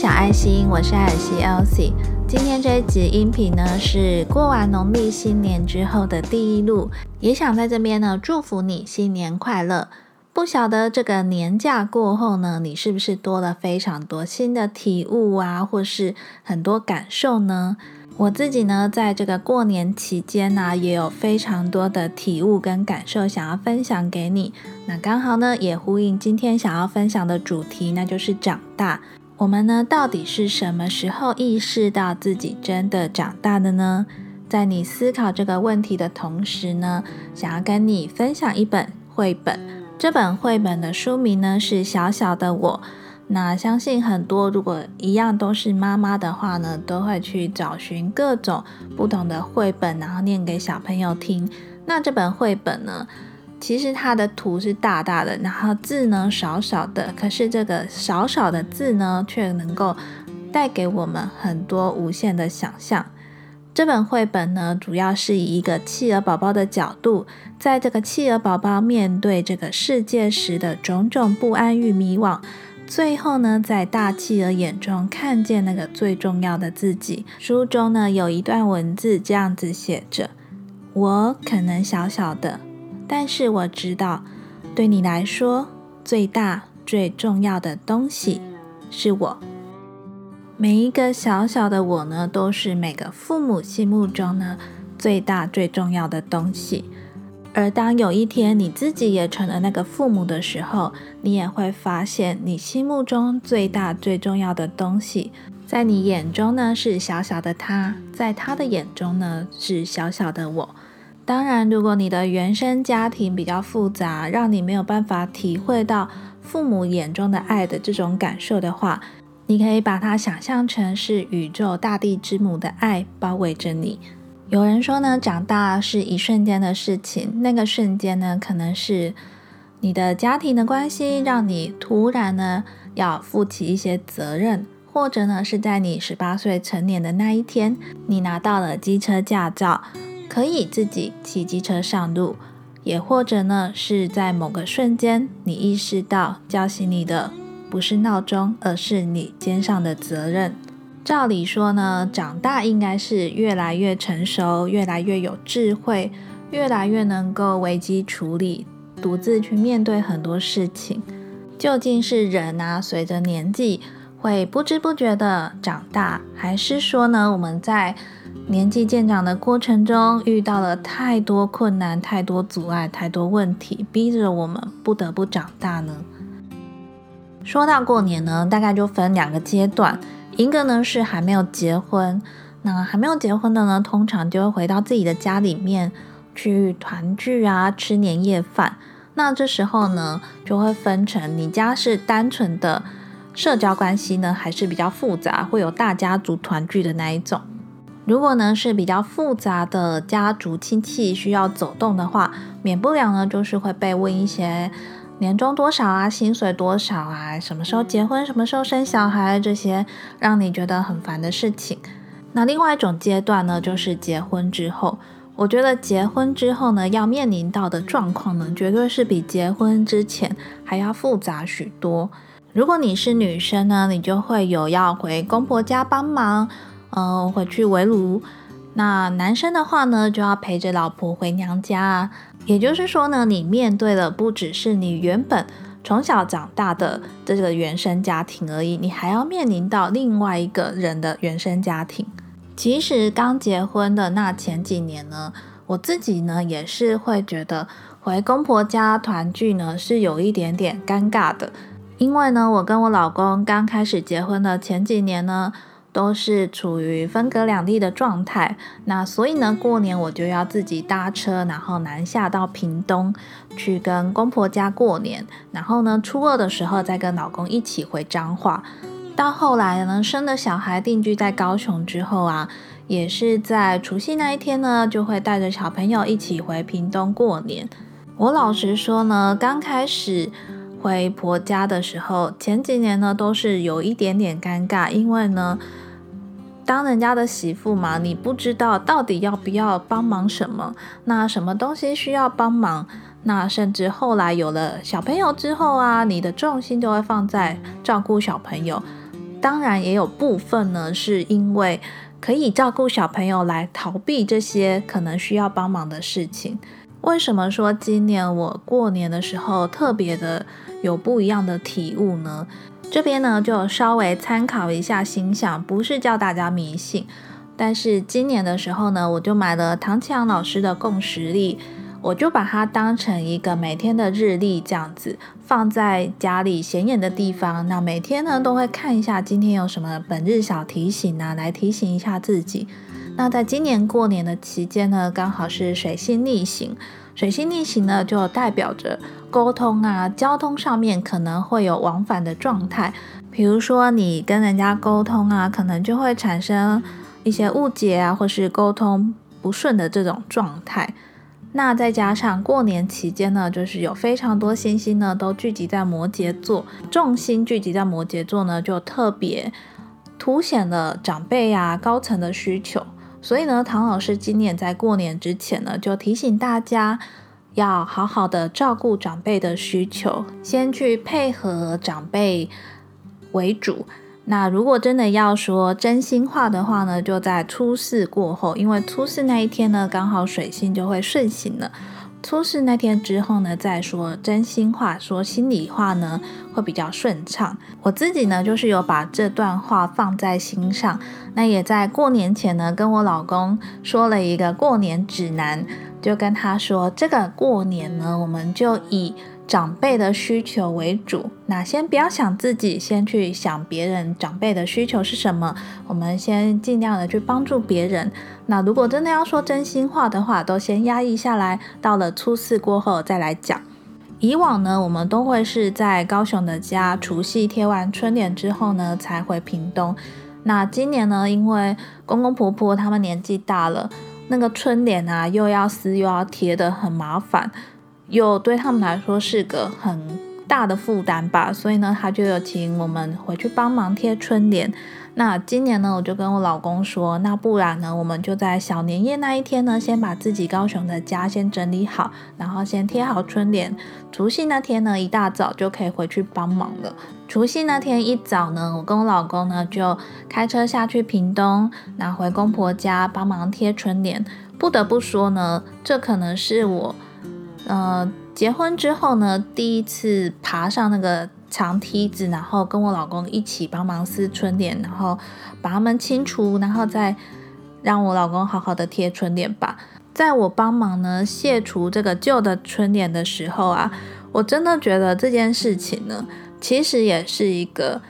小爱心，我是艾尔西 Elsie。今天这一集音频呢，是过完农历新年之后的第一录，也想在这边呢祝福你新年快乐。不晓得这个年假过后呢，你是不是多了非常多新的体悟啊，或是很多感受呢？我自己呢，在这个过年期间呢，也有非常多的体悟跟感受想要分享给你。那刚好呢，也呼应今天想要分享的主题，那就是长大。我们呢，到底是什么时候意识到自己真的长大的呢？在你思考这个问题的同时呢，想要跟你分享一本绘本。这本绘本的书名呢是《小小的我》。那相信很多，如果一样都是妈妈的话呢，都会去找寻各种不同的绘本，然后念给小朋友听。那这本绘本呢，其实它的图是大大的，然后字呢少少的，可是这个少少的字呢，却能够带给我们很多无限的想象。这本绘本呢，主要是以一个企鹅宝宝的角度，在这个企鹅宝宝面对这个世界时的种种不安与迷惘。最后呢，在大企鹅眼中看见那个最重要的自己。书中呢有一段文字这样子写着：“我可能小小的，但是我知道，对你来说，最大最重要的东西是我。每一个小小的我呢，都是每个父母心目中呢最大最重要的东西。”而当有一天你自己也成了那个父母的时候，你也会发现，你心目中最大最重要的东西，在你眼中呢是小小的他，在他的眼中呢是小小的我。当然，如果你的原生家庭比较复杂，让你没有办法体会到父母眼中的爱的这种感受的话，你可以把它想象成是宇宙大地之母的爱包围着你。有人说呢，长大是一瞬间的事情。那个瞬间呢，可能是你的家庭的关系让你突然呢要负起一些责任，或者呢是在你十八岁成年的那一天，你拿到了机车驾照，可以自己骑机车上路；也或者呢是在某个瞬间，你意识到叫醒你的不是闹钟，而是你肩上的责任。照理说呢，长大应该是越来越成熟，越来越有智慧，越来越能够危机处理，独自去面对很多事情。究竟是人啊，随着年纪会不知不觉的长大，还是说呢，我们在年纪渐长的过程中遇到了太多困难、太多阻碍、太多问题，逼着我们不得不长大呢？说到过年呢，大概就分两个阶段。一个呢是还没有结婚，那还没有结婚的呢，通常就会回到自己的家里面去团聚啊，吃年夜饭。那这时候呢，就会分成你家是单纯的社交关系呢，还是比较复杂，会有大家族团聚的那一种。如果呢是比较复杂的家族亲戚需要走动的话，免不了呢就是会被问一些。年终多少啊？薪水多少啊？什么时候结婚？什么时候生小孩？这些让你觉得很烦的事情。那另外一种阶段呢，就是结婚之后。我觉得结婚之后呢，要面临到的状况呢，绝对是比结婚之前还要复杂许多。如果你是女生呢，你就会有要回公婆家帮忙，嗯，回去围炉。那男生的话呢，就要陪着老婆回娘家啊。也就是说呢，你面对的不只是你原本从小长大的这个原生家庭而已，你还要面临到另外一个人的原生家庭。其实刚结婚的那前几年呢，我自己呢也是会觉得回公婆家团聚呢是有一点点尴尬的，因为呢，我跟我老公刚开始结婚的前几年呢。都是处于分隔两地的状态，那所以呢，过年我就要自己搭车，然后南下到屏东去跟公婆家过年，然后呢，初二的时候再跟老公一起回彰化。到后来呢，生了小孩定居在高雄之后啊，也是在除夕那一天呢，就会带着小朋友一起回屏东过年。我老实说呢，刚开始。回婆家的时候，前几年呢都是有一点点尴尬，因为呢，当人家的媳妇嘛，你不知道到底要不要帮忙什么，那什么东西需要帮忙，那甚至后来有了小朋友之后啊，你的重心就会放在照顾小朋友，当然也有部分呢，是因为可以照顾小朋友来逃避这些可能需要帮忙的事情。为什么说今年我过年的时候特别的有不一样的体悟呢？这边呢就稍微参考一下形象，不是叫大家迷信。但是今年的时候呢，我就买了唐启阳老师的共识历，我就把它当成一个每天的日历这样子放在家里显眼的地方。那每天呢都会看一下今天有什么本日小提醒啊，来提醒一下自己。那在今年过年的期间呢，刚好是水星逆行。水星逆行呢，就代表着沟通啊、交通上面可能会有往返的状态。比如说，你跟人家沟通啊，可能就会产生一些误解啊，或是沟通不顺的这种状态。那再加上过年期间呢，就是有非常多星星呢都聚集在摩羯座，重心聚集在摩羯座呢，就特别凸显了长辈啊、高层的需求。所以呢，唐老师今年在过年之前呢，就提醒大家要好好的照顾长辈的需求，先去配合长辈为主。那如果真的要说真心话的话呢，就在初四过后，因为初四那一天呢，刚好水星就会顺行了。初四那天之后呢，再说真心话，说心里话呢，会比较顺畅。我自己呢，就是有把这段话放在心上。那也在过年前呢，跟我老公说了一个过年指南，就跟他说，这个过年呢，我们就以。长辈的需求为主，那先不要想自己，先去想别人长辈的需求是什么。我们先尽量的去帮助别人。那如果真的要说真心话的话，都先压抑下来，到了初四过后再来讲。以往呢，我们都会是在高雄的家，除夕贴完春联之后呢，才回屏东。那今年呢，因为公公婆婆他们年纪大了，那个春联啊，又要撕又要贴的，很麻烦。又对他们来说是个很大的负担吧，所以呢，他就有请我们回去帮忙贴春联。那今年呢，我就跟我老公说，那不然呢，我们就在小年夜那一天呢，先把自己高雄的家先整理好，然后先贴好春联。除夕那天呢，一大早就可以回去帮忙了。除夕那天一早呢，我跟我老公呢就开车下去屏东，拿回公婆家帮忙贴春联。不得不说呢，这可能是我。呃，结婚之后呢，第一次爬上那个长梯子，然后跟我老公一起帮忙撕春联，然后把它们清除，然后再让我老公好好的贴春联吧。在我帮忙呢卸除这个旧的春联的时候啊，我真的觉得这件事情呢，其实也是一个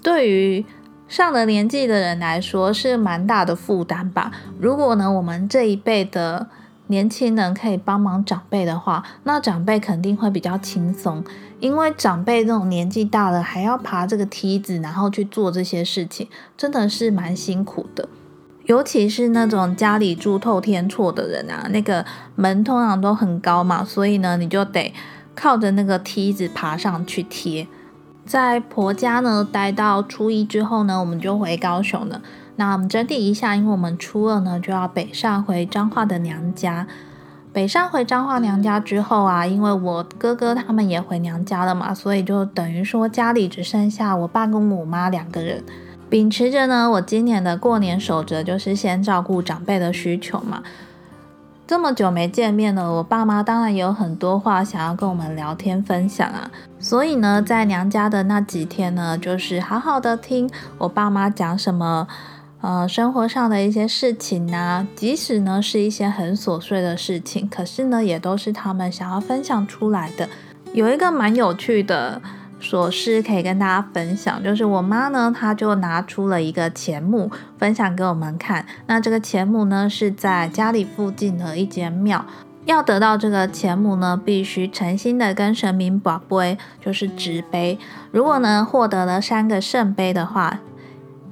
对于上了年纪的人来说是蛮大的负担吧。如果呢，我们这一辈的。年轻人可以帮忙长辈的话，那长辈肯定会比较轻松，因为长辈这种年纪大了还要爬这个梯子，然后去做这些事情，真的是蛮辛苦的。尤其是那种家里住透天厝的人啊，那个门通常都很高嘛，所以呢，你就得靠着那个梯子爬上去贴。在婆家呢待到初一之后呢，我们就回高雄了。那我们整理一下，因为我们初二呢就要北上回彰化的娘家。北上回彰化娘家之后啊，因为我哥哥他们也回娘家了嘛，所以就等于说家里只剩下我爸跟我妈两个人。秉持着呢，我今年的过年守则就是先照顾长辈的需求嘛。这么久没见面了，我爸妈当然有很多话想要跟我们聊天分享啊。所以呢，在娘家的那几天呢，就是好好的听我爸妈讲什么。呃，生活上的一些事情呢，即使呢是一些很琐碎的事情，可是呢也都是他们想要分享出来的。有一个蛮有趣的琐事可以跟大家分享，就是我妈呢，她就拿出了一个钱目分享给我们看。那这个钱目呢是在家里附近的一间庙，要得到这个钱目呢，必须诚心的跟神明保杯，就是纸杯。如果呢获得了三个圣杯的话。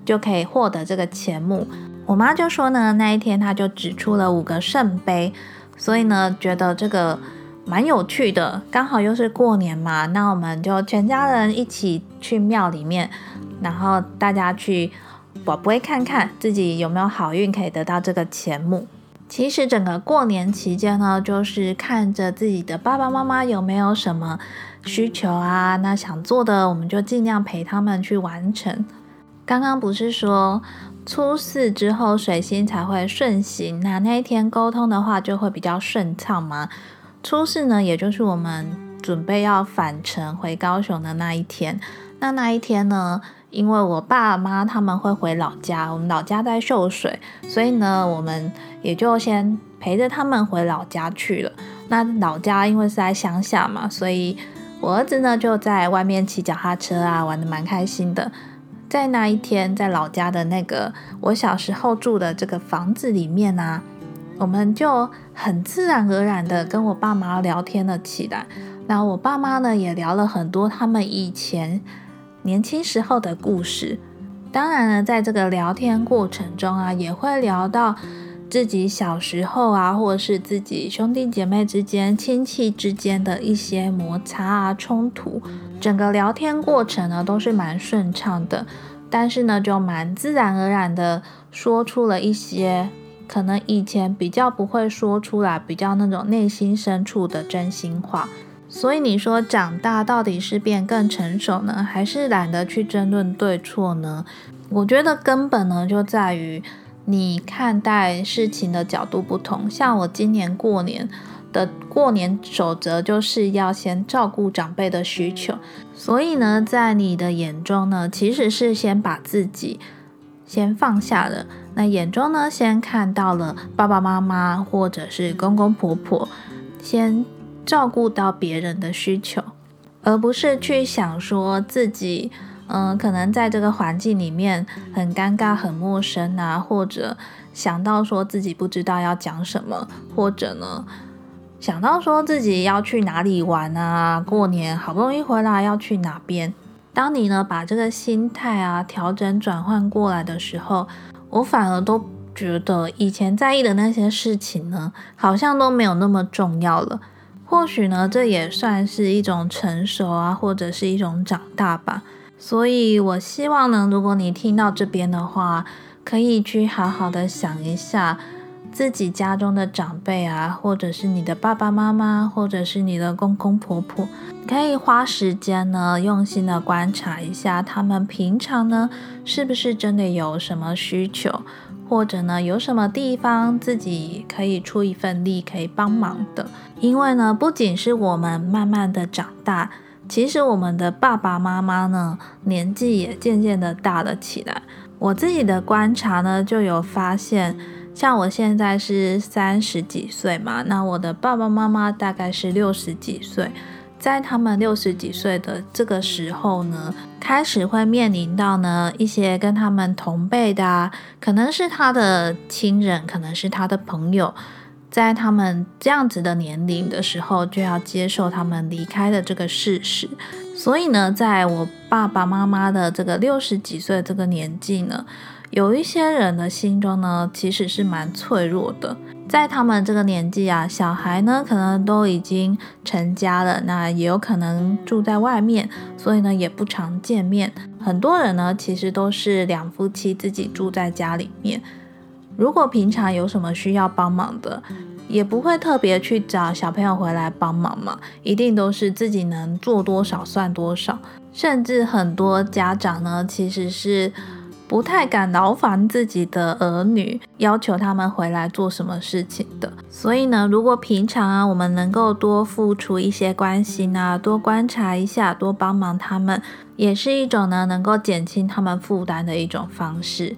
就可以获得这个钱目。我妈就说呢，那一天她就指出了五个圣杯，所以呢，觉得这个蛮有趣的。刚好又是过年嘛，那我们就全家人一起去庙里面，然后大家去宝贝看看自己有没有好运可以得到这个钱目。其实整个过年期间呢，就是看着自己的爸爸妈妈有没有什么需求啊，那想做的我们就尽量陪他们去完成。刚刚不是说初四之后水星才会顺行，那那一天沟通的话就会比较顺畅吗？初四呢，也就是我们准备要返程回高雄的那一天。那那一天呢，因为我爸妈他们会回老家，我们老家在秀水，所以呢，我们也就先陪着他们回老家去了。那老家因为是在乡下嘛，所以我儿子呢就在外面骑脚踏车啊，玩的蛮开心的。在那一天，在老家的那个我小时候住的这个房子里面呢，我们就很自然而然的跟我爸妈聊天了起来。那我爸妈呢也聊了很多他们以前年轻时候的故事。当然呢，在这个聊天过程中啊，也会聊到。自己小时候啊，或者是自己兄弟姐妹之间、亲戚之间的一些摩擦啊、冲突，整个聊天过程呢都是蛮顺畅的。但是呢，就蛮自然而然的说出了一些可能以前比较不会说出来、比较那种内心深处的真心话。所以你说长大到底是变更成熟呢，还是懒得去争论对错呢？我觉得根本呢就在于。你看待事情的角度不同，像我今年过年的过年守则就是要先照顾长辈的需求，所以呢，在你的眼中呢，其实是先把自己先放下了，那眼中呢，先看到了爸爸妈妈或者是公公婆婆，先照顾到别人的需求，而不是去想说自己。嗯，可能在这个环境里面很尴尬、很陌生啊，或者想到说自己不知道要讲什么，或者呢想到说自己要去哪里玩啊，过年好不容易回来要去哪边。当你呢把这个心态啊调整转换过来的时候，我反而都觉得以前在意的那些事情呢，好像都没有那么重要了。或许呢，这也算是一种成熟啊，或者是一种长大吧。所以，我希望呢，如果你听到这边的话，可以去好好的想一下自己家中的长辈啊，或者是你的爸爸妈妈，或者是你的公公婆婆，可以花时间呢，用心的观察一下他们平常呢，是不是真的有什么需求，或者呢，有什么地方自己可以出一份力，可以帮忙的。因为呢，不仅是我们慢慢的长大。其实我们的爸爸妈妈呢，年纪也渐渐的大了起来。我自己的观察呢，就有发现，像我现在是三十几岁嘛，那我的爸爸妈妈大概是六十几岁。在他们六十几岁的这个时候呢，开始会面临到呢一些跟他们同辈的啊，可能是他的亲人，可能是他的朋友。在他们这样子的年龄的时候，就要接受他们离开的这个事实。所以呢，在我爸爸妈妈的这个六十几岁这个年纪呢，有一些人的心中呢，其实是蛮脆弱的。在他们这个年纪啊，小孩呢可能都已经成家了，那也有可能住在外面，所以呢也不常见面。很多人呢，其实都是两夫妻自己住在家里面。如果平常有什么需要帮忙的，也不会特别去找小朋友回来帮忙嘛，一定都是自己能做多少算多少。甚至很多家长呢，其实是不太敢劳烦自己的儿女，要求他们回来做什么事情的。所以呢，如果平常啊，我们能够多付出一些关心啊，多观察一下，多帮忙他们，也是一种呢，能够减轻他们负担的一种方式。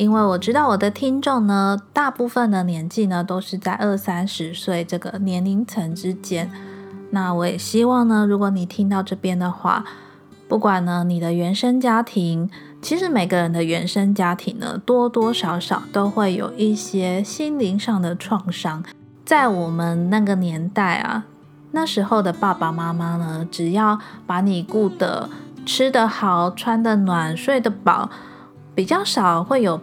因为我知道我的听众呢，大部分的年纪呢都是在二三十岁这个年龄层之间。那我也希望呢，如果你听到这边的话，不管呢你的原生家庭，其实每个人的原生家庭呢，多多少少都会有一些心灵上的创伤。在我们那个年代啊，那时候的爸爸妈妈呢，只要把你顾得吃得好、穿得暖、睡得饱。比较少会有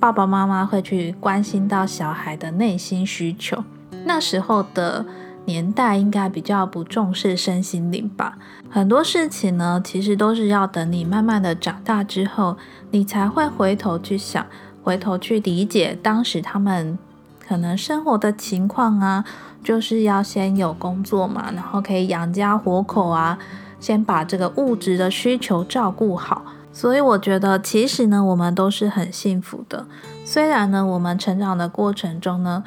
爸爸妈妈会去关心到小孩的内心需求。那时候的年代应该比较不重视身心灵吧。很多事情呢，其实都是要等你慢慢的长大之后，你才会回头去想，回头去理解当时他们可能生活的情况啊，就是要先有工作嘛，然后可以养家活口啊，先把这个物质的需求照顾好。所以我觉得，其实呢，我们都是很幸福的。虽然呢，我们成长的过程中呢，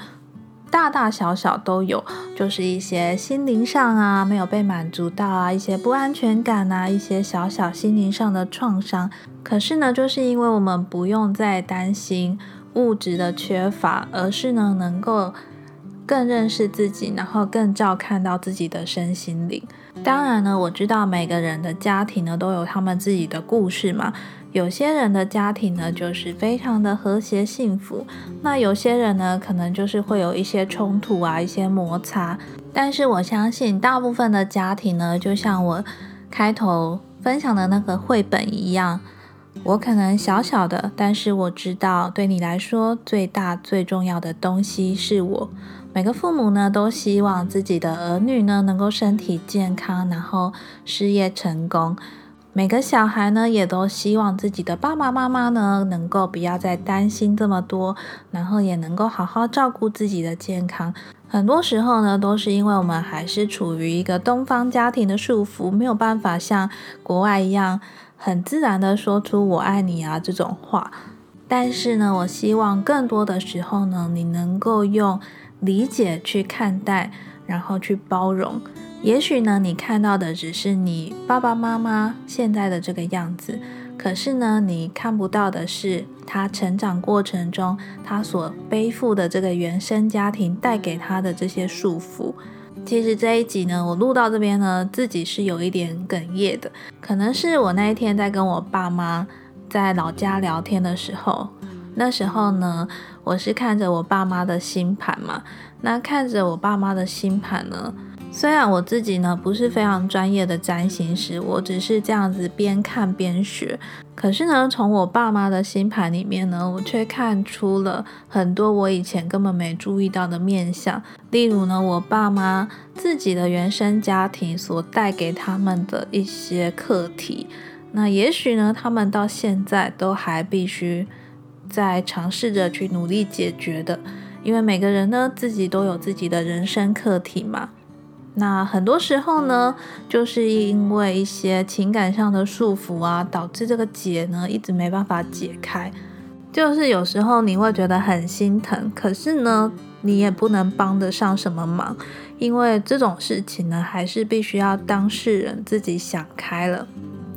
大大小小都有，就是一些心灵上啊没有被满足到啊，一些不安全感啊，一些小小心灵上的创伤。可是呢，就是因为我们不用再担心物质的缺乏，而是呢能够更认识自己，然后更照看到自己的身心灵。当然呢，我知道每个人的家庭呢都有他们自己的故事嘛。有些人的家庭呢，就是非常的和谐幸福；那有些人呢，可能就是会有一些冲突啊，一些摩擦。但是我相信，大部分的家庭呢，就像我开头分享的那个绘本一样，我可能小小的，但是我知道，对你来说，最大最重要的东西是我。每个父母呢，都希望自己的儿女呢，能够身体健康，然后事业成功。每个小孩呢，也都希望自己的爸爸妈妈呢，能够不要再担心这么多，然后也能够好好照顾自己的健康。很多时候呢，都是因为我们还是处于一个东方家庭的束缚，没有办法像国外一样很自然的说出“我爱你”啊这种话。但是呢，我希望更多的时候呢，你能够用理解去看待，然后去包容。也许呢，你看到的只是你爸爸妈妈现在的这个样子，可是呢，你看不到的是他成长过程中他所背负的这个原生家庭带给他的这些束缚。其实这一集呢，我录到这边呢，自己是有一点哽咽的，可能是我那一天在跟我爸妈在老家聊天的时候，那时候呢，我是看着我爸妈的星盘嘛，那看着我爸妈的星盘呢。虽然我自己呢不是非常专业的占星师，我只是这样子边看边学。可是呢，从我爸妈的星盘里面呢，我却看出了很多我以前根本没注意到的面相。例如呢，我爸妈自己的原生家庭所带给他们的一些课题，那也许呢，他们到现在都还必须在尝试着去努力解决的。因为每个人呢，自己都有自己的人生课题嘛。那很多时候呢，就是因为一些情感上的束缚啊，导致这个结呢一直没办法解开。就是有时候你会觉得很心疼，可是呢，你也不能帮得上什么忙，因为这种事情呢，还是必须要当事人自己想开了，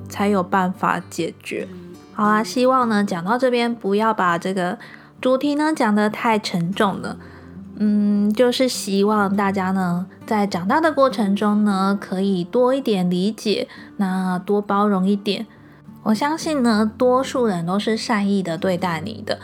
才有办法解决。好啦，希望呢讲到这边，不要把这个主题呢讲得太沉重了。嗯，就是希望大家呢，在长大的过程中呢，可以多一点理解，那多包容一点。我相信呢，多数人都是善意的对待你的。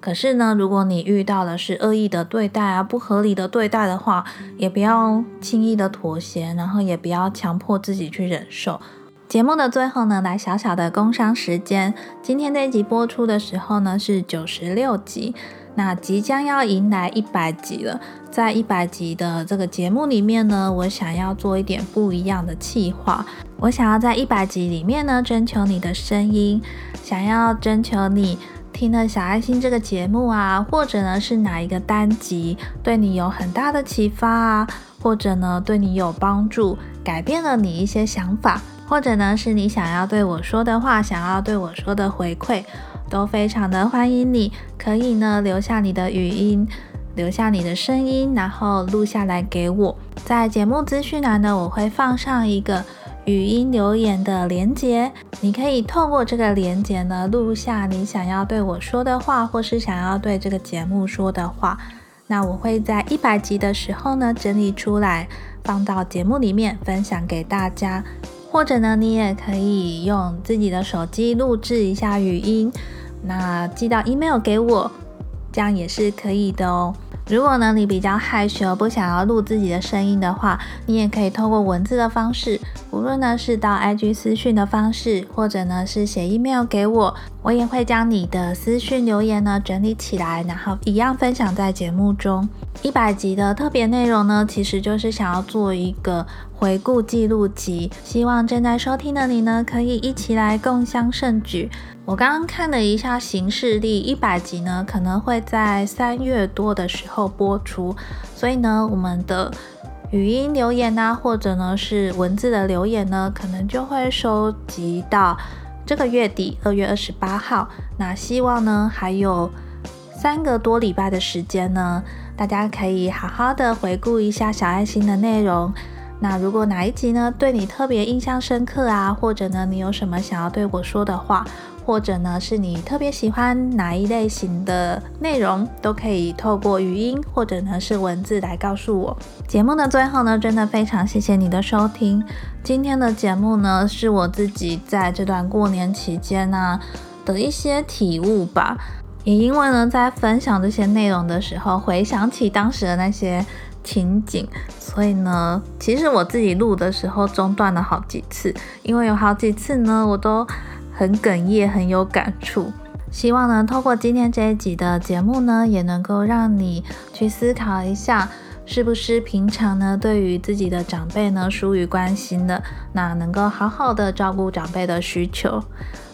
可是呢，如果你遇到的是恶意的对待啊，不合理的对待的话，也不要轻易的妥协，然后也不要强迫自己去忍受。节目的最后呢，来小小的工商时间。今天这一集播出的时候呢，是九十六集。那即将要迎来一百集了，在一百集的这个节目里面呢，我想要做一点不一样的企划。我想要在一百集里面呢，征求你的声音，想要征求你听了小爱心这个节目啊，或者呢是哪一个单集对你有很大的启发啊，或者呢对你有帮助，改变了你一些想法，或者呢是你想要对我说的话，想要对我说的回馈。都非常的欢迎你，可以呢留下你的语音，留下你的声音，然后录下来给我。在节目资讯栏呢，我会放上一个语音留言的连接，你可以透过这个连接呢录下你想要对我说的话，或是想要对这个节目说的话。那我会在一百集的时候呢整理出来，放到节目里面分享给大家。或者呢，你也可以用自己的手机录制一下语音，那寄到 email 给我，这样也是可以的哦。如果呢你比较害羞，不想要录自己的声音的话，你也可以透过文字的方式，无论呢是到 IG 私讯的方式，或者呢是写 email 给我，我也会将你的私讯留言呢整理起来，然后一样分享在节目中。一百集的特别内容呢，其实就是想要做一个回顾记录集，希望正在收听的你呢，可以一起来共襄盛举。我刚刚看了一下行事历，一百集呢可能会在三月多的时候播出，所以呢，我们的语音留言啊，或者呢是文字的留言呢，可能就会收集到这个月底二月二十八号，那希望呢还有三个多礼拜的时间呢，大家可以好好的回顾一下小爱心的内容。那如果哪一集呢对你特别印象深刻啊，或者呢你有什么想要对我说的话，或者呢是你特别喜欢哪一类型的内容，都可以透过语音或者呢是文字来告诉我。节目的最后呢，真的非常谢谢你的收听。今天的节目呢是我自己在这段过年期间呢的一些体悟吧，也因为呢在分享这些内容的时候，回想起当时的那些。情景，所以呢，其实我自己录的时候中断了好几次，因为有好几次呢，我都很哽咽，很有感触。希望呢，透过今天这一集的节目呢，也能够让你去思考一下，是不是平常呢，对于自己的长辈呢，疏于关心的，那能够好好的照顾长辈的需求，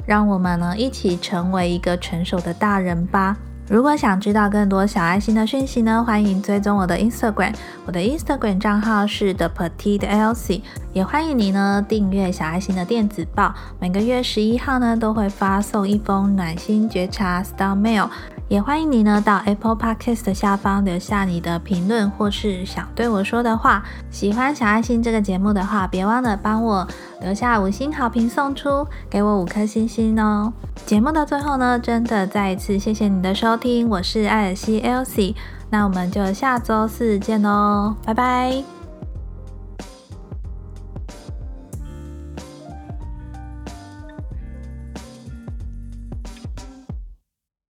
让我们呢，一起成为一个成熟的大人吧。如果想知道更多小爱心的讯息呢，欢迎追踪我的 Instagram，我的 Instagram 账号是 The Petite Elsie，也欢迎你呢订阅小爱心的电子报，每个月十一号呢都会发送一封暖心觉察 Star Mail。也欢迎你呢到 Apple Podcast 下方留下你的评论或是想对我说的话。喜欢小爱心这个节目的话，别忘了帮我留下五星好评送出，给我五颗星星哦。节目的最后呢，真的再一次谢谢你的收听，我是艾尔西 Elsie，那我们就下周四见喽，拜拜。